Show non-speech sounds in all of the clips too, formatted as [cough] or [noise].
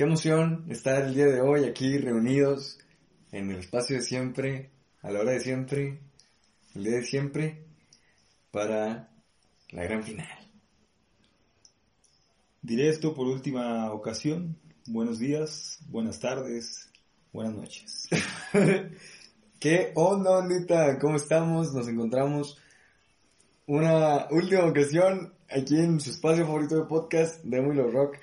qué emoción estar el día de hoy aquí reunidos en el espacio de siempre, a la hora de siempre, el día de siempre, para la gran final. Diré esto por última ocasión. Buenos días, buenas tardes, buenas noches. [laughs] ¿Qué onda, ondita? ¿Cómo estamos? Nos encontramos una última ocasión aquí en su espacio favorito de podcast, de Muy Rock.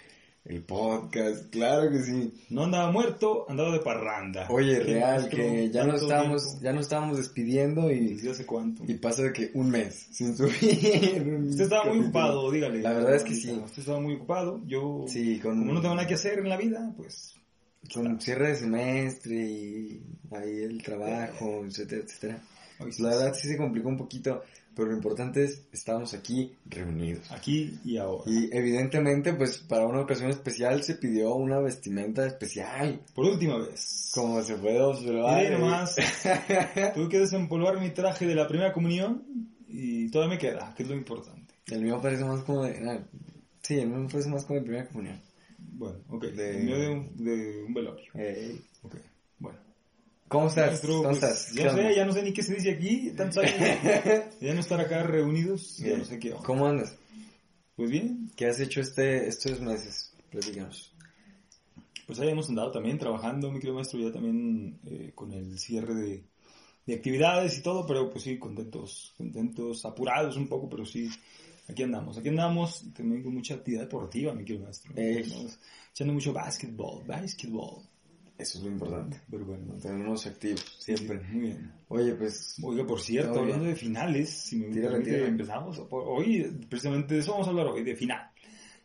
El podcast, claro que sí. No andaba muerto, andaba de parranda. Oye, real, que ya nos estábamos, ya nos estábamos despidiendo y... ¿Desde hace cuánto? Y pasa de que un mes sin subir. [laughs] Usted estaba muy ocupado, dígale. La verdad es que sí. Usted estaba muy ocupado, yo... Sí, con... Como no tengo nada que hacer en la vida, pues... Con cierre de semestre y ahí el trabajo, etcétera, etcétera. La verdad sí se complicó un poquito, pero lo importante es, estamos aquí reunidos. Aquí y ahora. Y evidentemente, pues para una ocasión especial se pidió una vestimenta especial. Por última vez. Como se puede observar. Y nomás, tuve que desempolvar mi traje de la primera comunión y todavía me queda, que es lo importante. El mío parece más como de... sí, el mío parece más como de primera comunión. Bueno, ok. De... El mío de un, de un velorio. Hey. Ok. ¿Cómo estás? ¿Cómo pues, estás? Ya no sé, ya no sé ni qué se dice aquí, tantos años. [laughs] ya no estar acá reunidos, ya no sé qué. ¿Cómo andas? Pues bien. ¿Qué has hecho este, estos meses? Platícanos. Pues ahí hemos andado también trabajando, mi querido maestro, ya también eh, con el cierre de, de actividades y todo, pero pues sí, contentos, contentos, apurados un poco, pero sí, aquí andamos, aquí andamos, también con mucha actividad deportiva, mi querido maestro. Eh. Echando mucho básquetbol, básquetbol. Eso es lo importante. Pero bueno, mantenernos activos siempre. Muy bien. Oye, pues. Oiga, por cierto, hablando de finales, si me tírale, tírale. empezamos. Hoy, precisamente de eso vamos a hablar hoy, de final.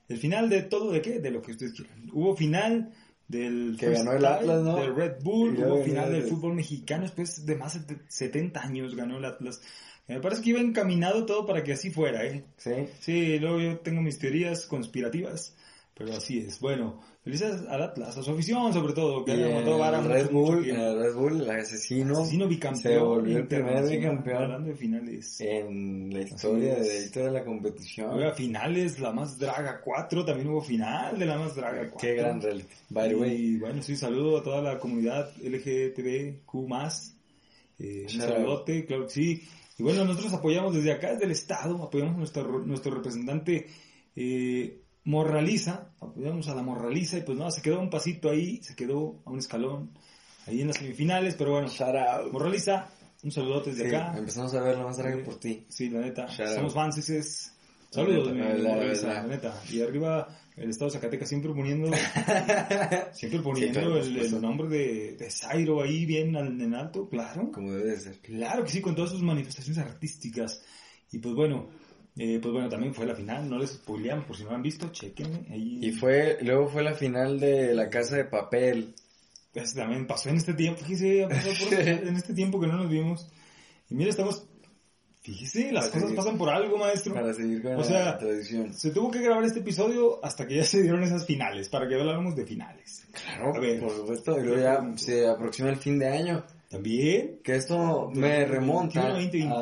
El final de todo, ¿de qué? De lo que ustedes quieran. Hubo final del que ganó el Atlas, ¿no? del Red Bull, hubo final del fútbol mexicano después de más de 70 años ganó el Atlas. Me parece que iba encaminado todo para que así fuera, ¿eh? Sí. Sí, luego yo tengo mis teorías conspirativas, pero así es. Bueno, felices al Atlas, a su afición sobre todo, que Y han aguantado vara el mucho, Red Bull, el Red Bull, el asesino, Asesino bicampeón. se volvió el primer bicampeón Hablando de finales. en la historia de, de la competición. Oiga, finales, la más draga 4, también hubo final de la más draga 4. Qué gran reality. By the way, Y bueno, sí, saludo a toda la comunidad LGTBQ+. Eh, un saludote, claro que sí. Y bueno, nosotros apoyamos desde acá, desde el Estado, apoyamos a nuestro, nuestro representante eh, Morraliza, apoyamos a la Morraliza y pues no, se quedó un pasito ahí, se quedó a un escalón ahí en las semifinales, pero bueno. Morraliza, un saludote desde Sí, acá. empezamos a ver la más Sí. por ti. Sí, la neta. Shout Somos fans, es Saludos, La mi la Morraliza, verdad. la neta. Y arriba el estado de Zacatecas siempre poniendo, [laughs] siempre poniendo claro, por el, el nombre de, de Zairo ahí bien en alto, claro. Como debe de ser. Claro que sí, con todas sus manifestaciones artísticas. Y pues bueno, eh, pues bueno, también fue la final, no les spoileamos por si no lo han visto, chequenme. Ahí, Y fue, luego fue la final de la casa de papel. Pues también pasó en este tiempo, fíjese, [laughs] en este tiempo que no nos vimos. Y mira, estamos, fíjese, las Para cosas seguir. pasan por algo, maestro. Para seguir con O la sea, tradición. Se tuvo que grabar este episodio hasta que ya se dieron esas finales, para que habláramos de finales. Claro, ver. por supuesto. Y luego ya se aproxima el fin de año. También, Que esto me remonta 2021.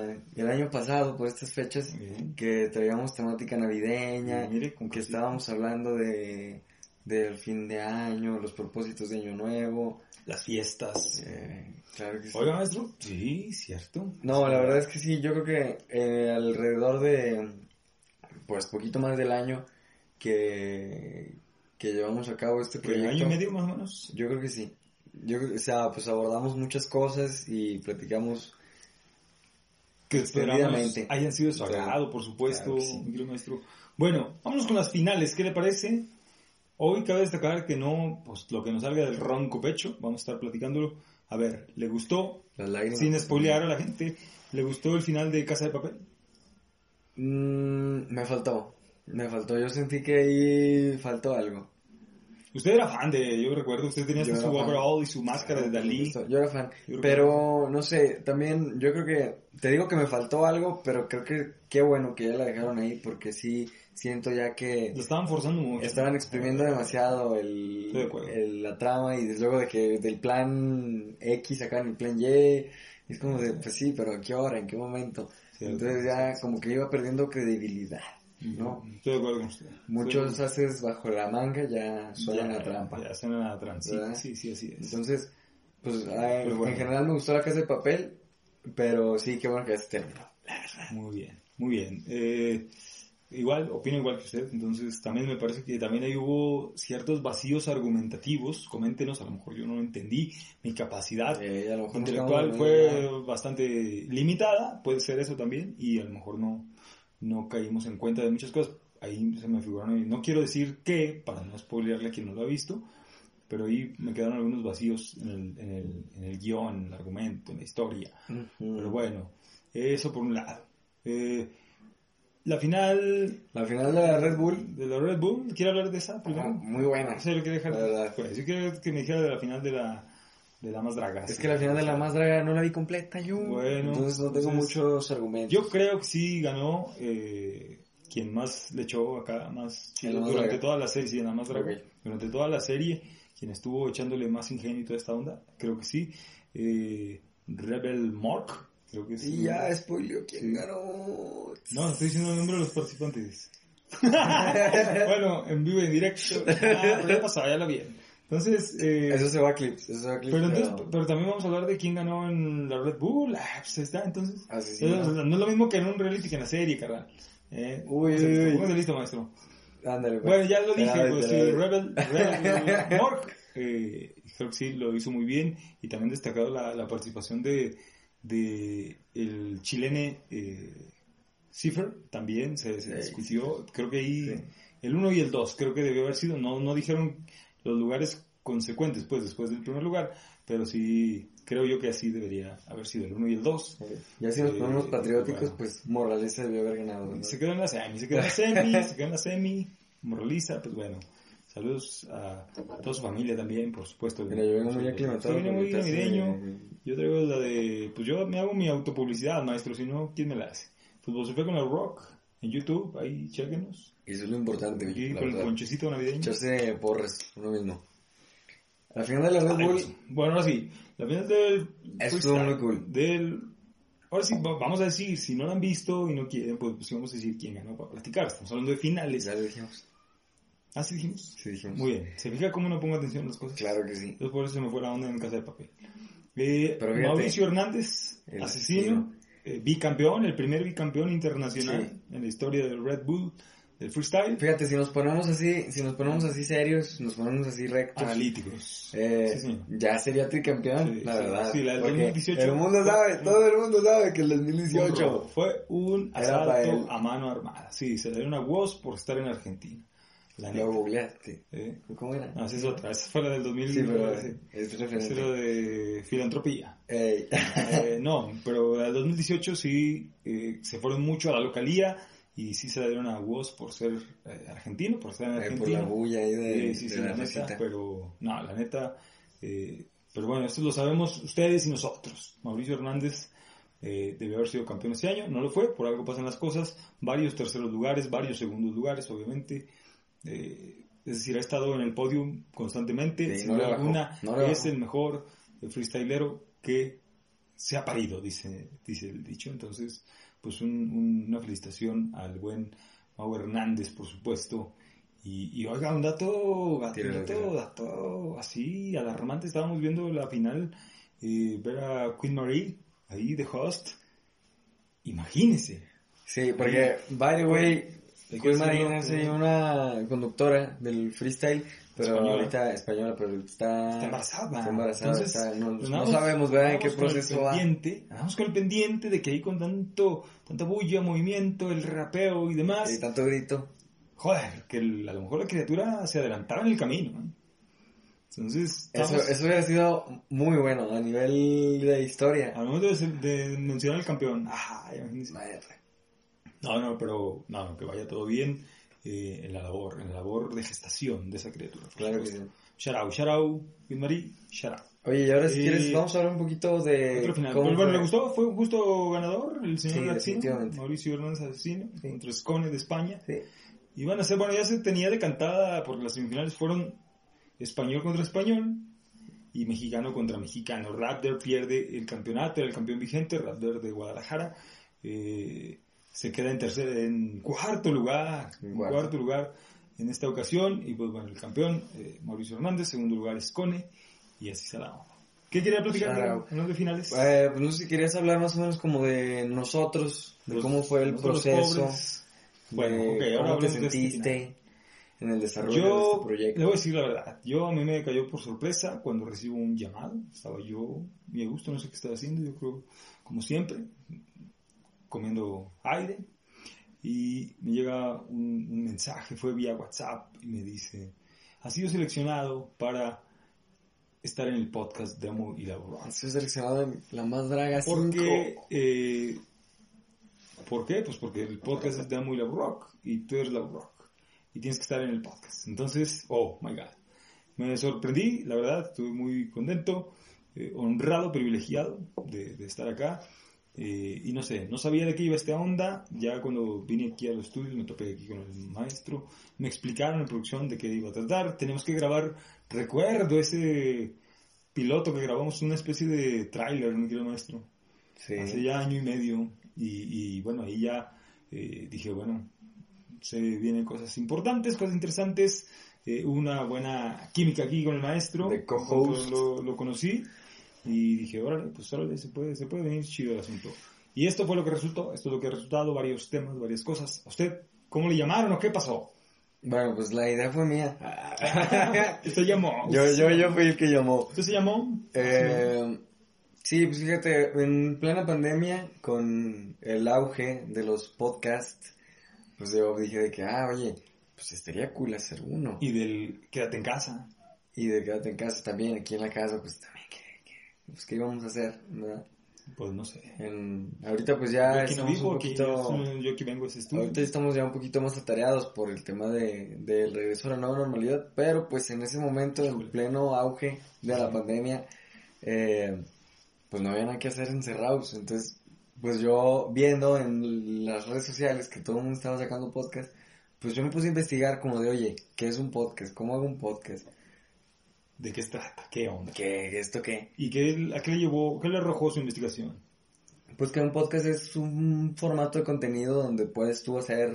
a el año pasado, por estas fechas, Bien. que traíamos temática navideña, Mire, que estábamos hablando de del fin de año, los propósitos de año nuevo. las fiestas. eh, claro que sí. Oiga, maestro, sí, cierto. No, la verdad es que sí, yo creo que eh, alrededor de, pues, poquito más del año que, que llevamos a cabo este ¿Que proyecto. año y medio más o menos? Yo creo que sí. Yo o sea, pues abordamos muchas cosas y platicamos que esperamos hayan sido su agrado, por supuesto, Claro sí. maestro. Bueno, vámonos con las finales, ¿qué le parece? Hoy cabe destacar que no, pues lo que nos salga del ronco pecho, vamos a estar platicándolo. A ver, ¿le gustó? Sin spoilear a la gente, ¿le gustó el final de Casa de Papel? Mm, me faltó, me faltó. Yo sentí que ahí faltó algo. Usted era fan de, yo recuerdo, usted tenía hasta su fan. overall y su máscara de Dalí. Yo era fan. Pero, no sé, también yo creo que, te digo que me faltó algo, pero creo que qué bueno que ya la dejaron ahí, porque sí siento ya que Lo estaban forzando mucho. estaban exprimiendo demasiado el, el- la trama y desde luego de que del plan X sacaban el plan Y. Es como de, pues sí, pero ¿a qué hora? ¿En qué momento? Entonces ya como que iba perdiendo credibilidad. No. Estoy de acuerdo con usted. Muchos haces bajo la manga ya suenan a trampa. Ya suenan a trampa. Sí, sí, sí, así es. Entonces, pues ah, Pero bueno. en general me gustó la casa de papel, pero sí, qué bueno que ya se terminó. Muy bien, muy bien. Eh, igual, opino igual que usted, entonces también me parece que también ahí hubo ciertos vacíos argumentativos, coméntenos, a lo mejor yo no entendí, mi capacidad Eh, lo intelectual fue bastante limitada, puede ser eso también, y a lo mejor no, no caímos en cuenta de muchas cosas. Ahí se me figuraron, y no quiero decir qué, para no spoilearle a quien no lo ha visto, pero ahí me quedaron algunos vacíos en el, en el, en el guion, en el argumento, en la historia. Pero bueno, eso por un lado. Eh, la final La final de la Red Bull, de la Red Bull, ¿quiere hablar de esa ah, primero? muy buena. Sí, lo dejar La después. Yo quiero que me dijera de la final de la, de la más draga. Es que la final de la más draga no la vi completa yo. Bueno, entonces no tengo entonces, muchos argumentos. Yo creo que sí ganó eh, quien más le echó acá, más la durante draga. toda la serie, sí, en la más draga. Ok. Durante toda la serie, quien estuvo echándole más ingenio y toda esta onda, creo que sí. Eh, Rebel Mark, creo que sí. Y ya spoileó quién ganó. No, estoy diciendo el nombre de los participantes. [laughs] bueno, en vivo y en directo. Ah, ya pasaba, ya lo vi. Entonces, eh, Eso se va a clips, eso se va a clips. pero, entonces, pero también vamos a hablar de quién ganó en la Red Bull. Ah, pues está, entonces. Asesino. Eh, no es lo mismo que en un reality que en la serie, carnal. Eh, Uy, uy, listo, uy. póngase listo, maestro. Ándale, pues. Bueno, ya lo dije, pues sí. Rebel, [laughs] Rebel Mork, eh, creo que sí, lo hizo muy bien y también destacado la, la participación de, de el chilene eh, Cipher, también se, discutió, creo que ahí Sí. el 1 y el 2 creo que debió haber sido, no, no dijeron los lugares consecuentes pues después del primer lugar, pero sí creo yo que así debería haber sido el 1 y el 2. Ok. Ya si nos Eh, ponemos patrióticos, bueno. pues Morales se debió haber ganado. Se quedó en la semi, se quedó en la semi, [laughs] se quedó en la semi, moraliza, pues bueno. Saludos a toda su familia también, por supuesto. Mira, yo vengo muy aclimatado. Viene muy navideño. Yo traigo la de, pues yo me hago mi autopublicidad, maestro, si no, ¿quién me la hace? Fútbol Sofía con el Rock, en YouTube, ahí chéquenos. Eso es lo importante, la con el ponchecito navideño. Echarse porras, uno mismo. La final de la Red Bull, pues, Bueno, ahora sí, la final del Estuvo muy cool. Del, ahora sí, va- vamos a decir, si no lo han visto y no quieren, pues, pues vamos a decir quién ganó para platicar. Estamos hablando de finales. ya lo dijimos. Ah, sí dijimos. Sí, dijimos. Muy bien. ¿Se fija cómo no pongo atención a las cosas? Claro que sí. Entonces por eso se me fue la onda en casa de papel. Eh, Pero fíjate, Mauricio Hernández, el asesino, eh, bicampeón, el primer bicampeón internacional en la historia del Red Bull, del freestyle. Fíjate, si nos ponemos así, si nos ponemos así serios, nos ponemos así rectos, Analíticos. eh, Sí, señor. ya sería tricampeón, Sí, la sí, verdad. sí, la del Porque 2018. El mundo sabe, todo el mundo sabe que el Un robo. 2018 Fue un asalto a mano armada. Sí, se le dio una voz por estar en Argentina. La neta. lo googleaste. ¿Eh? ¿Cómo era? No, esa es otra. Esa fue la del 2000. Sí, pero sí. es referente. de filantropía. Eh, no, pero el 2018 sí eh, se fueron mucho a la localía y sí se le dieron a Woz por ser eh, argentino, por ser Eh, argentino. por la bulla ahí de, Eh, sí, de sí, la la neta, pero no, la neta, eh, pero bueno, esto lo sabemos ustedes y nosotros. Mauricio Hernández eh, debió haber sido campeón este año, no lo fue, por algo pasan las cosas, varios terceros lugares, varios segundos lugares, obviamente. Eh, es decir, ha estado en el podium constantemente, Sí, sin no duda alguna, no es el mejor eh, freestylero que se ha parido, dice, dice el dicho. Entonces, pues un- un- una felicitación al buen Mau Hernández, por supuesto. Y, y oiga, un dato, un dato, dato así, alarmante. Estábamos viendo la final, eh, ver a Queen Marie, ahí de host. Imagínese. Sí, porque, by the way, Queen con- es una conductora del freestyle, pero Española. ahorita española, pero está, Está embarazada. Está embarazada, Entonces, está- no, pues no sabemos, ¿verdad? En qué proceso va. andamos con el pendiente de que ahí con tanto, tanta bulla, movimiento, el rapeo y demás, Y tanto grito. joder, que el- a lo mejor la criatura se adelantaba en el camino. ¿no? Entonces, Eso, estamos- eso hubiera sido muy bueno a nivel de historia. al momento de, de mencionar al campeón, ah, imagínense. Vaya, No, no, pero no, que vaya todo bien eh, en la labor, en la labor de gestación de esa criatura. Claro que sí. Queen Marie, shout out. Oye, y ahora si Eh, quieres, vamos a hablar un poquito de Otro final. cómo Pero bueno, ¿le gustó? ¿Fue un justo ganador el Sí, señor definitivamente. Mauricio Hernández Asesino, contra Scone de España. Sí. Y van a ser, bueno, ya se tenía decantada porque las semifinales fueron español contra español y mexicano contra mexicano. Raptor pierde el campeonato, era el campeón vigente, Raptor de Guadalajara. Eh, se queda en tercer, en cuarto lugar, en Cuarto. cuarto lugar en esta ocasión. Y pues bueno, el campeón, eh, Mauricio Hernández, segundo lugar es Cone, y así se la ¿Qué quería platicar out. hablando de finales? Eh, pues no sé si querías hablar más o menos como de nosotros, de Los- cómo fue el los proceso. Bueno, de ok, ahora cómo te de este sentiste en el desarrollo de Yo, este le proyecto. a decir la verdad, yo a mí me cayó por sorpresa cuando recibo un llamado, estaba yo a gusto, no sé qué estaba haciendo, yo creo, como siempre, comiendo aire, y me llega un, un mensaje, fue vía WhatsApp, y me dice, has sido seleccionado para estar en el podcast de Amo y la. Has sido seleccionado en la más draga Porque, 5. eh, ¿por qué? Pues porque el podcast es de Amo y Rock y tú eres Love Rock y tienes que estar en el podcast. Entonces, oh my god, me sorprendí, la verdad, estuve muy contento, eh, honrado, privilegiado de, de estar acá. Eh, y no sé, no sabía de qué iba esta onda. Ya cuando vine aquí a los estudios me topé aquí con el maestro. Me explicaron en producción de qué iba a tratar. Tenemos que grabar, recuerdo ese piloto que grabamos, una especie de tráiler, mi querido maestro Sí. hace ya año y medio y, y, bueno ahí ya eh, dije bueno se vienen cosas importantes cosas interesantes eh, una buena química aquí con el maestro De co-host. lo, lo conocí y dije órale pues órale se puede se puede venir chido el asunto y esto fue lo que resultó esto es lo que ha resultado varios temas varias cosas a usted cómo le llamaron o qué pasó Bueno, pues la idea fue mía. [laughs] usted llamó yo, yo, yo fui el que llamó. usted se llamó Eh, sí, pues fíjate, en plena pandemia, con el auge de los podcasts, pues yo dije de que, ah, oye, pues estaría cool hacer uno. y del quédate en casa Y de quedarte en casa también, aquí en la casa, pues también, ¿qué, qué, pues, ¿qué íbamos a hacer? ¿verdad? pues no sé En, ahorita pues yo ya no estamos vivo un poquito... yo, yo aquí vengo estudio Ahorita estamos ya un poquito más atareados por el tema de, del regreso a la nueva normalidad, pero pues en ese momento, en pleno auge de la pandemia, eh, pues no había nada que hacer encerrados. Entonces, pues yo viendo en las redes sociales que todo el mundo estaba sacando podcast, pues yo me puse a investigar como de, oye, ¿qué es un podcast? ¿Cómo hago un podcast? ¿De qué se trata? ¿Qué onda? ¿Qué, esto qué? ¿Y qué, a qué le llevó, qué le arrojó su investigación? Pues que un podcast es un formato de contenido donde puedes tú hacer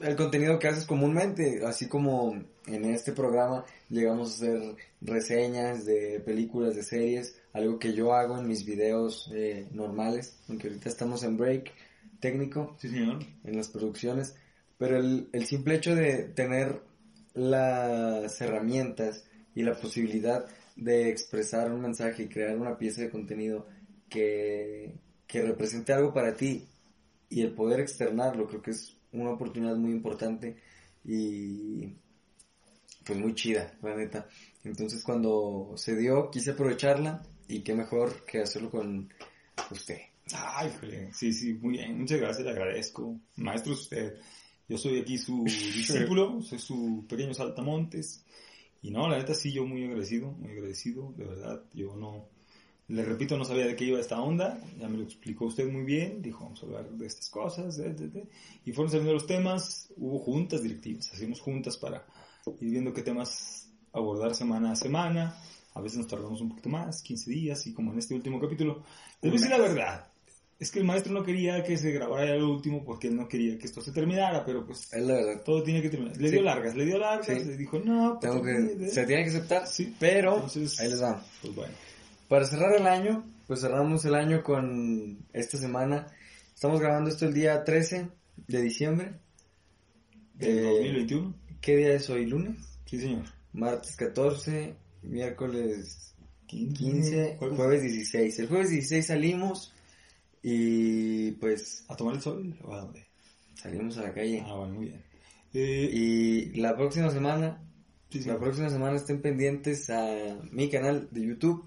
el contenido que haces comúnmente, así como en este programa llegamos a hacer reseñas de películas, de series, algo que yo hago en mis videos eh, normales, aunque ahorita estamos en break técnico Sí, señor. en las producciones, pero el, el simple hecho de tener las herramientas y la posibilidad de expresar un mensaje y crear una pieza de contenido que, que represente algo para ti y el poder externarlo, creo que es una oportunidad muy importante y pues muy chida, la neta. Entonces cuando se dio, quise aprovecharla y qué mejor que hacerlo con usted. Ay, híjole. Sí, sí, muy bien. Muchas gracias, le agradezco. Maestro, es usted. Yo soy aquí su [laughs] discípulo, soy su pequeño saltamontes. Y no, la neta sí, yo muy agradecido, muy agradecido, de verdad. Yo no, le repito, no sabía de qué iba esta onda. Ya me lo explicó usted muy bien. Dijo, vamos a hablar de estas cosas. de, de, de. Y fueron saliendo los temas. Hubo juntas directivas. Hacíamos juntas para ir viendo qué temas abordar semana a semana. A veces nos tardamos un poquito más, 15 días, y como en este último capítulo. Les voy a decir la verdad. Es que el maestro no quería que se grabara ya lo último porque él no quería que esto se terminara, pero pues Es la verdad. todo tiene que terminar. Le Sí. dio largas, le dio largas, Sí. le dijo, no, pues, Tengo que, se tiene que aceptar, Sí. pero Entonces- ahí les va. Pues bueno. Para cerrar el año, pues cerramos el año con esta semana. Estamos grabando esto el día 13 de diciembre. Del Eh, 2021. ¿Qué día es hoy? ¿Lunes? Sí, señor. Martes 14, miércoles 15, 15, jueves. jueves 16. El jueves 16 salimos y pues ¿A tomar el sol o a dónde? salimos a la calle. Ah, bueno, muy bien. Eh, Y la próxima semana, sí, sí. la próxima semana estén pendientes a mi canal de YouTube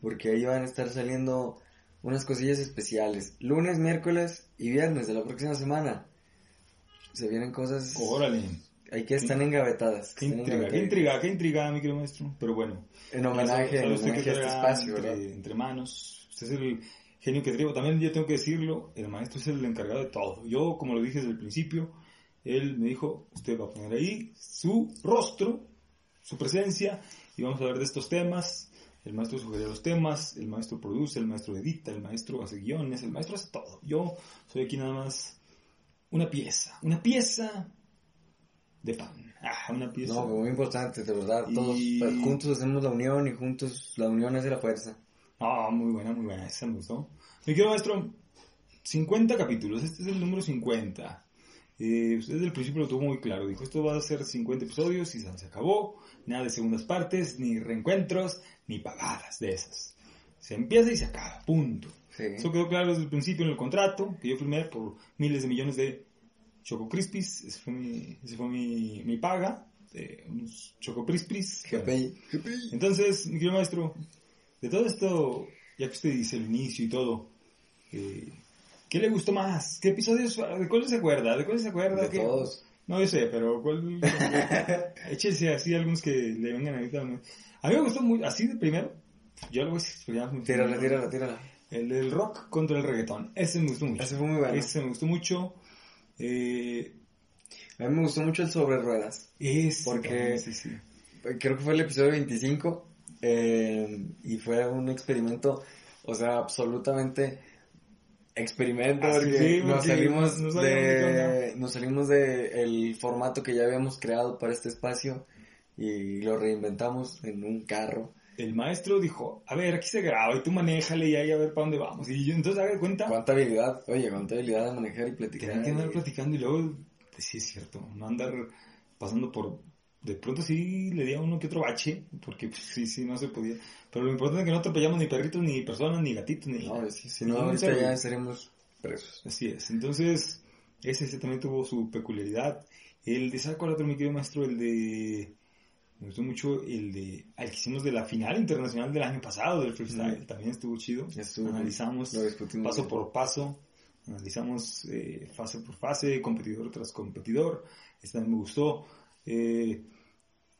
porque ahí van a estar saliendo unas cosillas especiales. Lunes, miércoles y viernes de la próxima semana. Se vienen cosas Órale. hay que están engavetadas. Qué están intriga, qué intriga, qué intriga, mi querido maestro. Pero bueno. En homenaje, en a este espacio, entre, ¿verdad? entre manos. Usted es el genio que trigo. También yo tengo que decirlo, el maestro es el encargado de todo. Yo, como lo dije desde el principio, él me dijo, usted va a poner ahí su rostro, su presencia, y vamos a hablar de estos temas. El maestro sugería los temas, el maestro produce, el maestro edita, el maestro hace guiones, el maestro hace todo. Yo soy aquí nada más una pieza, una pieza de pan. Ah, una pieza. No, muy importante, de verdad. Todos pues, juntos hacemos la unión y juntos la unión hace la fuerza. Ah, muy buena, muy buena, esa me gustó. Mi querido maestro, 50 capítulos, este es el número 50. Eh, usted desde el principio lo tuvo muy claro, dijo, esto va a ser 50 episodios y se acabó, nada de segundas partes, ni reencuentros, ni pagadas de esas. Se empieza y se acaba, punto. Sí. Eso quedó claro desde el principio en el contrato, que yo firmé por miles de millones de Choco Crispis, ese fue mi, ese fue mi, mi paga, de unos Choco Crispis. Entonces, mi querido maestro, de todo esto, ya que usted dice el inicio y todo, eh, ¿qué le gustó más? ¿Qué episodios, de cuál se acuerda? ¿De cuál se acuerda? De ¿Qué- todos. No, yo sé, pero ¿cuál? [laughs] Échese así algunos que le vengan ahorita. A mí me gustó muy, así de primero, yo lo voy a explicar muy Tírala, tírala, tírala. El del rock contra el reggaetón, ese me gustó mucho. Ese fue muy bueno. Ese me gustó mucho. Eh, A mí me gustó mucho el sobre ruedas. ese, Porque- sí, sí. Creo que fue el episodio 25 eh, y fue un experimento, o sea, absolutamente experimento porque sí, nos salimos de nos salimos de el formato que ya habíamos creado para este espacio y lo reinventamos en un carro. el maestro dijo, a ver, aquí se graba y tú manéjale y ahí a ver para dónde vamos. Y yo entonces haga cuenta, Cuánta habilidad, oye, cuánta habilidad de manejar y platicar. tenían que andar platicando y luego, pues, sí es cierto, no andar pasando por, de pronto sí le di a uno que otro bache, porque pues, sí, sí, no se podía. Pero lo importante es que no atropellamos ni perritos, ni personas, ni gatitos, ni... No, es que si ni no, ahorita ser ya vivo. estaremos presos. Así es. Entonces, ese, ese también tuvo su peculiaridad. El de, ¿sabe cuál otro, mi querido maestro? El de... Me gustó mucho el de... Al que hicimos de la final internacional del año pasado, del freestyle. Mm. También estuvo chido. Estuvo- Analizamos lo discutimos paso bien. por paso. Analizamos eh, fase por fase, competidor tras competidor. Este también me gustó. Eh,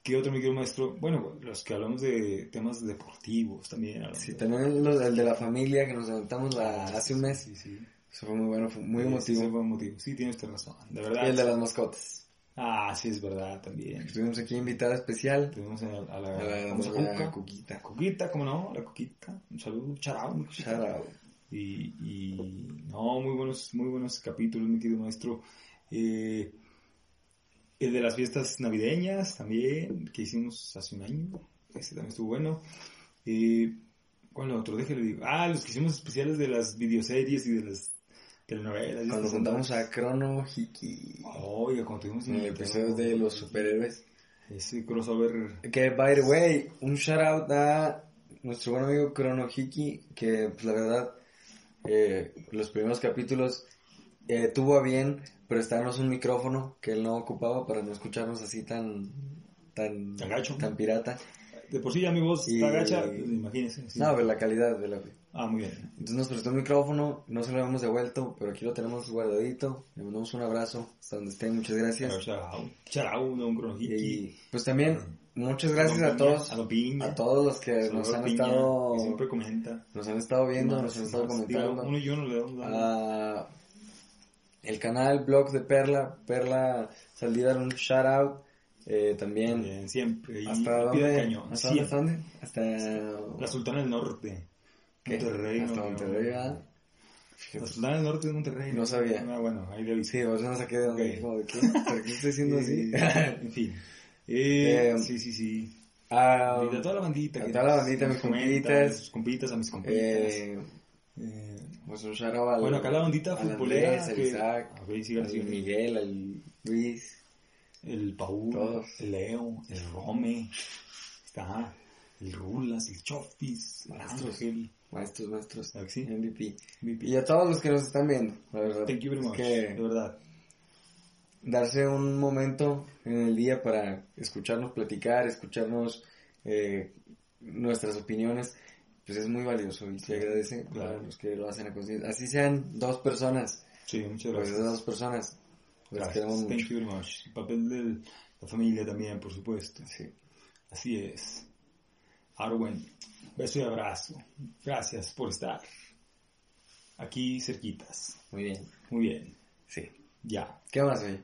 ¿Qué otro, mi querido maestro? Bueno, los que hablamos de temas deportivos también. Sí, también el de la familia que nos aventamos la, hace un mes. Sí, sí. Eso fue muy bueno, fue muy Sí, emotivo. Sí, fue emotivo. Sí, tienes usted razón. De verdad. Y el de las mascotas. Ah, sí, es verdad, también. Tuvimos aquí invitada especial Tuvimos a, a la, a la vamos a. Cuquita. Cuquita, ¿cómo no? La Cuquita. Un saludo, charao. out. Y, y, no, muy buenos, muy buenos capítulos, mi querido maestro. Eh, el de las fiestas navideñas también, que hicimos hace un año. Ese también estuvo bueno. Eh, ¿Cuál otro? Déjale digo. Ah, los que hicimos especiales de las videoseries y de las telenovelas. Cuando ondas. a Chrono Hiki Oiga, cuando tuvimos en el episodio de los superhéroes. Ese crossover Que, by the way, un shout out a nuestro buen amigo Chrono Hiki, que pues, la verdad, eh, los primeros capítulos eh, tuvo a bien prestarnos un micrófono que él no ocupaba para no escucharnos así tan tan Tan gacho. tan pirata. De por sí ya mi voz Y- está gacha, pues, imagínense. sí. No, pero la calidad de la Ah, muy bien. Entonces nos prestó un micrófono, no se lo hemos devuelto, pero aquí lo tenemos guardadito. Le mandamos un abrazo hasta donde esté, muchas gracias. Charao, charao, don. Y pues también muchas gracias a todos, A todos los que nos han estado, que siempre comenta. nos han estado viendo, nos han estado comentando. uno y yo no le damos la- A el canal, blog de Perla, Perla Saldívar, un shout out. Eh, también, Bien, siempre. ¿hasta dónde? cañón, ¿Hasta siempre. ¿Hasta dónde? Hasta... La Sultana del Norte. ¿Qué? Monterrey. Hasta no, Monterrey. ¿verdad? La. Sultana del Norte de Monterrey. No sabía. Ah, bueno, ahí le aviso. Sí, por eso no saqué de dónde, Ok. como de qué, ¿por qué estoy diciendo así? [laughs] Eh, en fin. Eh, Eh, sí, sí, sí. Ah, Y de toda la bandita. a toda la bandita, mis compitas. A sus compitas, a mis compitas. eh, Al, bueno, acá la bandita futbolera. Andrés, que- Isaac, a al. Miguel, al Luis. El Paul, Todos. el Leo, el Rome, está el Rulas, el Chofis, el Maestros. Ángel. Maestros, maestros. ¿Verdad que sí? MVP. MVP. Y a todos los que nos están viendo, la verdad. Thank you very es much, que de verdad. darse un momento en el día para escucharnos platicar, escucharnos eh, nuestras opiniones, pues es muy valioso y se agradece Claro. a los que lo hacen a conciencia. Así sean dos personas, Sí, muchas pues gracias. esas dos personas, las Gracias. queremos Thank mucho. you very much. El papel de la familia también, por supuesto. Sí. Así es. Bueno, beso y abrazo. Gracias por estar aquí cerquitas. Muy bien. Muy bien. Sí. Ya. ¿Qué más, oye?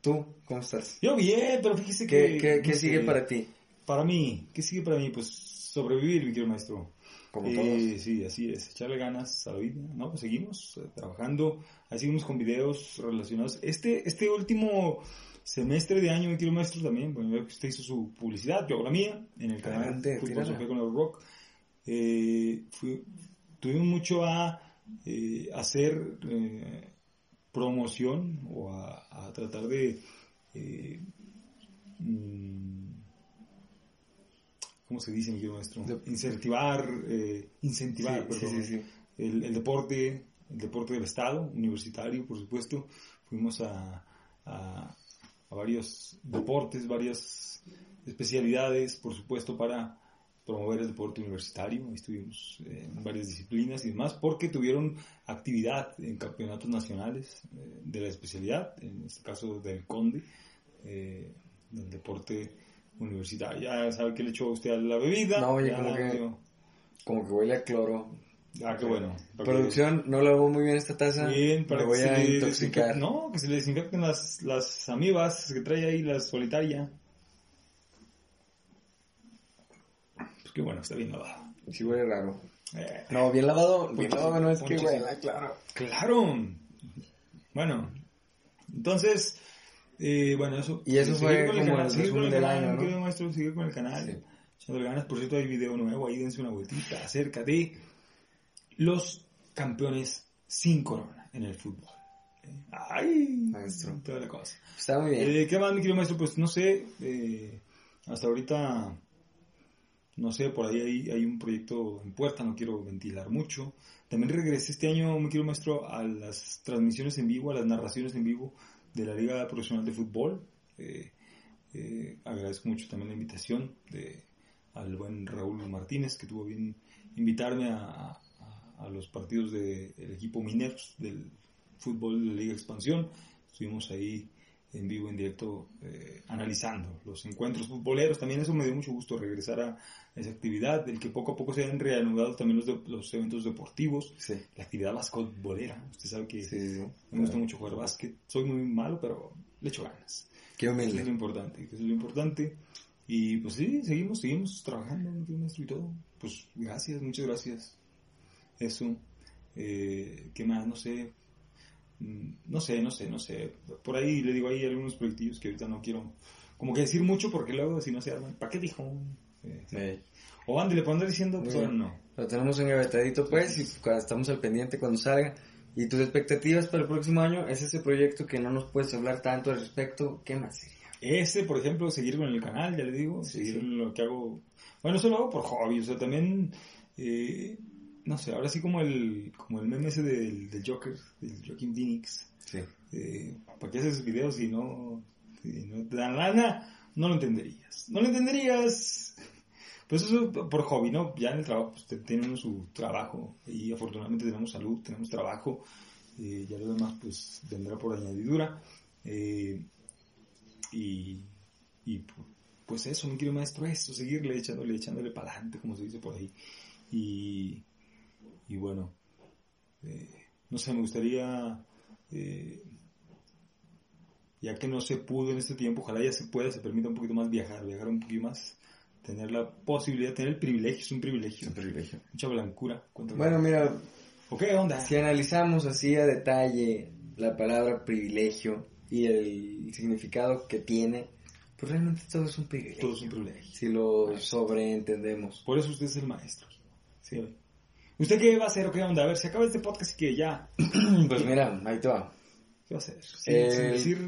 ¿Tú cómo estás? Yo bien, pero fíjese ¿Qué, que... qué, qué no sigue para ti? Para mí, ¿qué sigue para mí? Pues sobrevivir, mi querido maestro. Como Eh, todos. Sí, así es, echarle ganas a la vida, ¿no? Pues seguimos eh, trabajando, ahí seguimos con videos relacionados. Este, este último semestre de año, mi querido maestro, también, bueno, veo que usted hizo su publicidad, yo hago la mía, en el canal Adelante, Fútbol. Sofía con el Rock. Eh, fui- tuvimos mucho a eh, hacer promoción o a, a tratar de eh, mm, ¿cómo se dice? De- incentivar eh, incentivar Sí, sí, perdón, sí, sí. El, el deporte el deporte del estado universitario por supuesto fuimos a, a, a varios deportes varias especialidades por supuesto para promover el deporte universitario estuvimos eh, en varias disciplinas y demás porque tuvieron actividad en campeonatos nacionales eh, de la especialidad en este caso del Conde eh, del deporte universitario ya sabe que le echó usted a la bebida No, oye, Ya como que- Como que huele a cloro. ah qué bueno que- Producción, no lavó muy bien esta taza. Bien, para Me voy que a se le intoxicar. desinfecten- No, que se le desinfecten las, las amibas que trae ahí la solitaria. Pues qué bueno, está bien lavado. Sí huele raro. Eh, No, bien lavado, bien lavado no es que ponche- huela, claro. claro. Bueno, entonces, eh, bueno, eso. Y eso fue con el como canal, el resumen el del año, ¿no? maestro, seguir con el canal. Sí. Echándole ganas, por cierto, hay video nuevo ahí, dense una vueltita acerca de los campeones sin corona en el fútbol. Eh, Ay, Maestro. toda la cosa. Está muy bien. Eh, ¿Qué más, mi querido maestro? Pues no sé, eh, hasta ahorita, no sé, por ahí hay, hay un proyecto en puerta, no quiero ventilar mucho. También regresé este año, mi querido maestro, a las transmisiones en vivo, a las narraciones en vivo de la Liga Profesional de Fútbol. Eh, eh, agradezco mucho también la invitación de, al buen Raúl Martínez, que tuvo bien invitarme a, a- los partidos del equipo Mineros del fútbol de la Liga Expansión. Estuvimos ahí en vivo, en directo, eh, analizando los encuentros futboleros. También eso me dio mucho gusto regresar a esa actividad, del que poco a poco se han reanudado también los, de- los eventos deportivos, Sí, la actividad basquetbolera. Usted sabe que sí, sí. me gusta mucho jugar básquet. Soy muy malo, pero le echo ganas. Qué Eso es lo humilde. importante, eso es lo importante. Y pues sí, seguimos, seguimos trabajando, maestro, y todo. Pues gracias, muchas gracias. Eso. Eh, ¿Qué más? No sé. Mm, No sé, no sé, no sé. Por ahí le digo, hay algunos proyectillos que ahorita no quiero como que decir mucho porque luego si no se arman, ¿para qué dijo? Eh, o por andar diciendo, pues ahora bien. no. Lo tenemos engavetadito pues y estamos al pendiente cuando salga. Y tus expectativas para el próximo año es ese proyecto que no nos puedes hablar tanto al respecto. ¿Qué más sería? Ese, por ejemplo, seguir con el canal, ya le digo, Sí, seguir sí. lo que hago. Bueno, eso lo hago por hobby, o sea, también, eh, no sé, ahora sí como el, como el meme ese del, del Joker, del Joaquin Phoenix. Sí. Eh, ¿Para qué haces videos si no, si no te dan lana? No lo entenderías. No lo entenderías. Pues eso por hobby, ¿no? Ya en el trabajo, pues tiene su trabajo y afortunadamente tenemos salud, tenemos trabajo. eh, ya lo demás, pues vendrá por añadidura. Eh, y, y pu- pues eso, mi querido maestro, eso, seguirle echándole, echándole para adelante, como se dice por ahí. Y, y bueno, eh, no sé, me gustaría, eh, ya que no se pudo en este tiempo, ojalá ya se pueda, se permita un poquito más viajar, viajar un poquito más, tener la posibilidad, tener el privilegio, es un privilegio, Es un privilegio. mucha blancura. ¿Cuánto- Bueno, mira, ¿O qué onda? si analizamos así a detalle la palabra privilegio y el significado que tiene, pues realmente todo es un privilegio. Todo es un privilegio. Si lo sobreentendemos. Por eso usted es el maestro. Sí. ¿Usted qué va a hacer o qué onda? A ver, se acaba este podcast y que ya. [clears throat] Pues mira, ahí te va. ¿Qué va a hacer? Sin, Eh, sin decir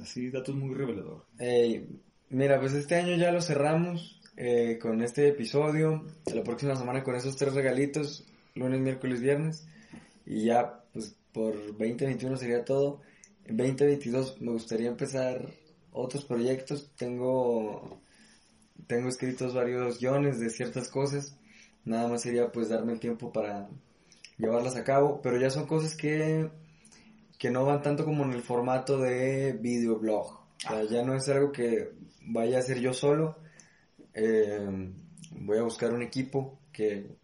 así datos muy reveladores. Eh, mira, pues este año ya lo cerramos eh, con este episodio. La próxima semana con esos tres regalitos, lunes, miércoles, viernes. Y ya, pues por 2021 sería todo. En 2022 me gustaría empezar otros proyectos. Tengo, tengo escritos varios guiones de ciertas cosas. Nada más sería pues darme el tiempo para llevarlas a cabo. Pero ya son cosas que, que no van tanto como en el formato de videoblog. O ya no es algo que vaya a hacer yo solo. Eh, voy a buscar un equipo que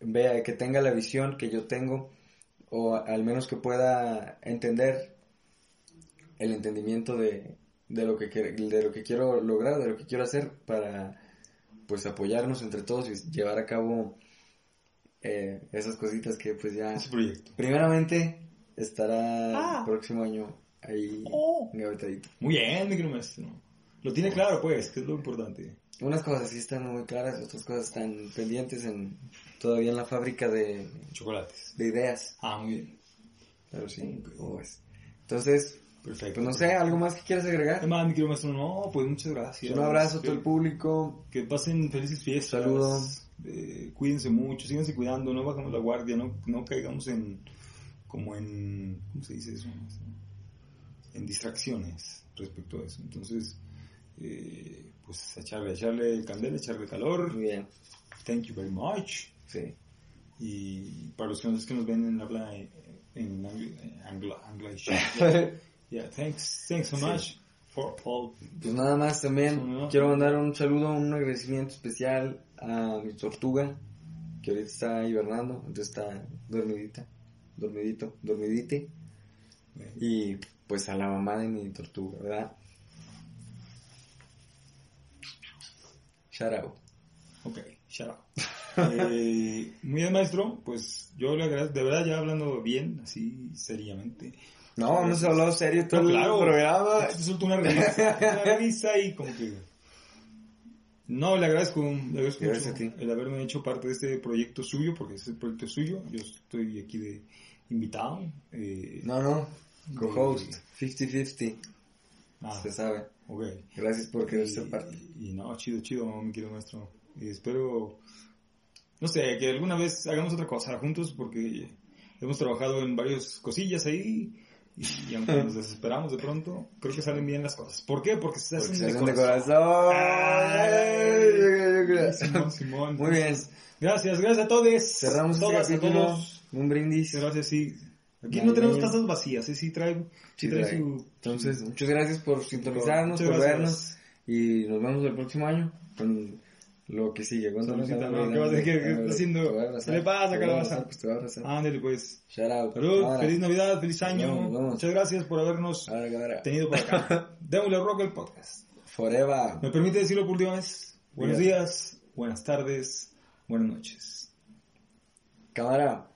vea, que tenga la visión que yo tengo, o al menos que pueda entender el entendimiento de, de lo que de lo que quiero lograr, de lo que quiero hacer para, pues apoyarnos entre todos y llevar a cabo eh, esas cositas que pues ya... Ese proyecto. Primeramente estará Ah. el próximo año ahí Oh. engavetadito. Muy bien, mi maestro. Lo tiene claro, pues, que es lo importante. Unas cosas sí están muy claras, otras cosas están pendientes en todavía en la fábrica de, Chocolates. de ideas. Ah, muy bien. Pero sí, Ok. ¿cómo ves? Entonces, Perfecto. pues no sé, ¿algo más que quieras agregar? Además, mi querido maestro, no, pues muchas gracias. Un abrazo a todo el público. Que pasen felices fiestas. Saludo. Eh, cuídense mucho, síganse cuidando, no bajamos la guardia, no, no caigamos en, como en, ¿cómo se dice eso? En distracciones respecto a eso. Entonces, eh, pues echarle, echarle el candela, echarle calor. Muy bien, Thank you very much. sí. Y para los que nos, ven en habla en anglo, anglo, English. [laughs] Yeah, thanks, thanks so Sí. much for all. Pues nada más también quiero mandar un saludo, un agradecimiento especial a mi tortuga, que ahorita está hibernando, entonces está dormidita, dormidito, dormidite. Y pues a la mamá de mi tortuga, ¿verdad? Shout out. Ok, shout out. Eh, muy bien, maestro. Pues yo le agradezco, de verdad, ya hablando bien, así seriamente. No, hemos hablado serio todo No, el programa. Te suelto una risa, una risa y como que... No, le agradezco, le agradezco Gracias mucho a ti. el haberme hecho parte de este proyecto suyo, porque es el proyecto suyo. Yo estoy aquí de invitado. eh, No, no, co-host, 50-50, ah, se sabe. ok. Gracias por querer ser parte. Y, no, chido, chido, mi querido maestro. Y espero, no sé, que alguna vez hagamos otra cosa juntos porque hemos trabajado en varias cosillas ahí y, aunque nos desesperamos de pronto, creo que salen bien las cosas. ¿Por qué? Porque se Porque hacen se de hacen de corazón. corazón. Ay, Simón, Simón. Muy bien. Gracias, gracias a todos. Cerramos este Todas, a capítulo. todos. Un brindis. Gracias, sí. Aquí no tenemos tazas vacías, ¿eh? sí trae, sí Sí, trae trae. su... Entonces, muchas gracias por sintonizarnos, por vernos. Y nos vemos el próximo año con lo que sigue. ¿Cuánto nos Saludcita, queda? no, ¿qué vas a? ¿Qué- qué Ah, está haciendo? ¿Qué le pasa, calabaza? Pues te voy a abrazar. Ándale, pues. Shout out. Salud, feliz Navidad, feliz año. Muchas gracias por habernos tenido por acá. [laughs] Démosle rock el podcast. Forever. ¿Me permite decirlo por última vez? Buenos días, buenas tardes, buenas noches. Cámara.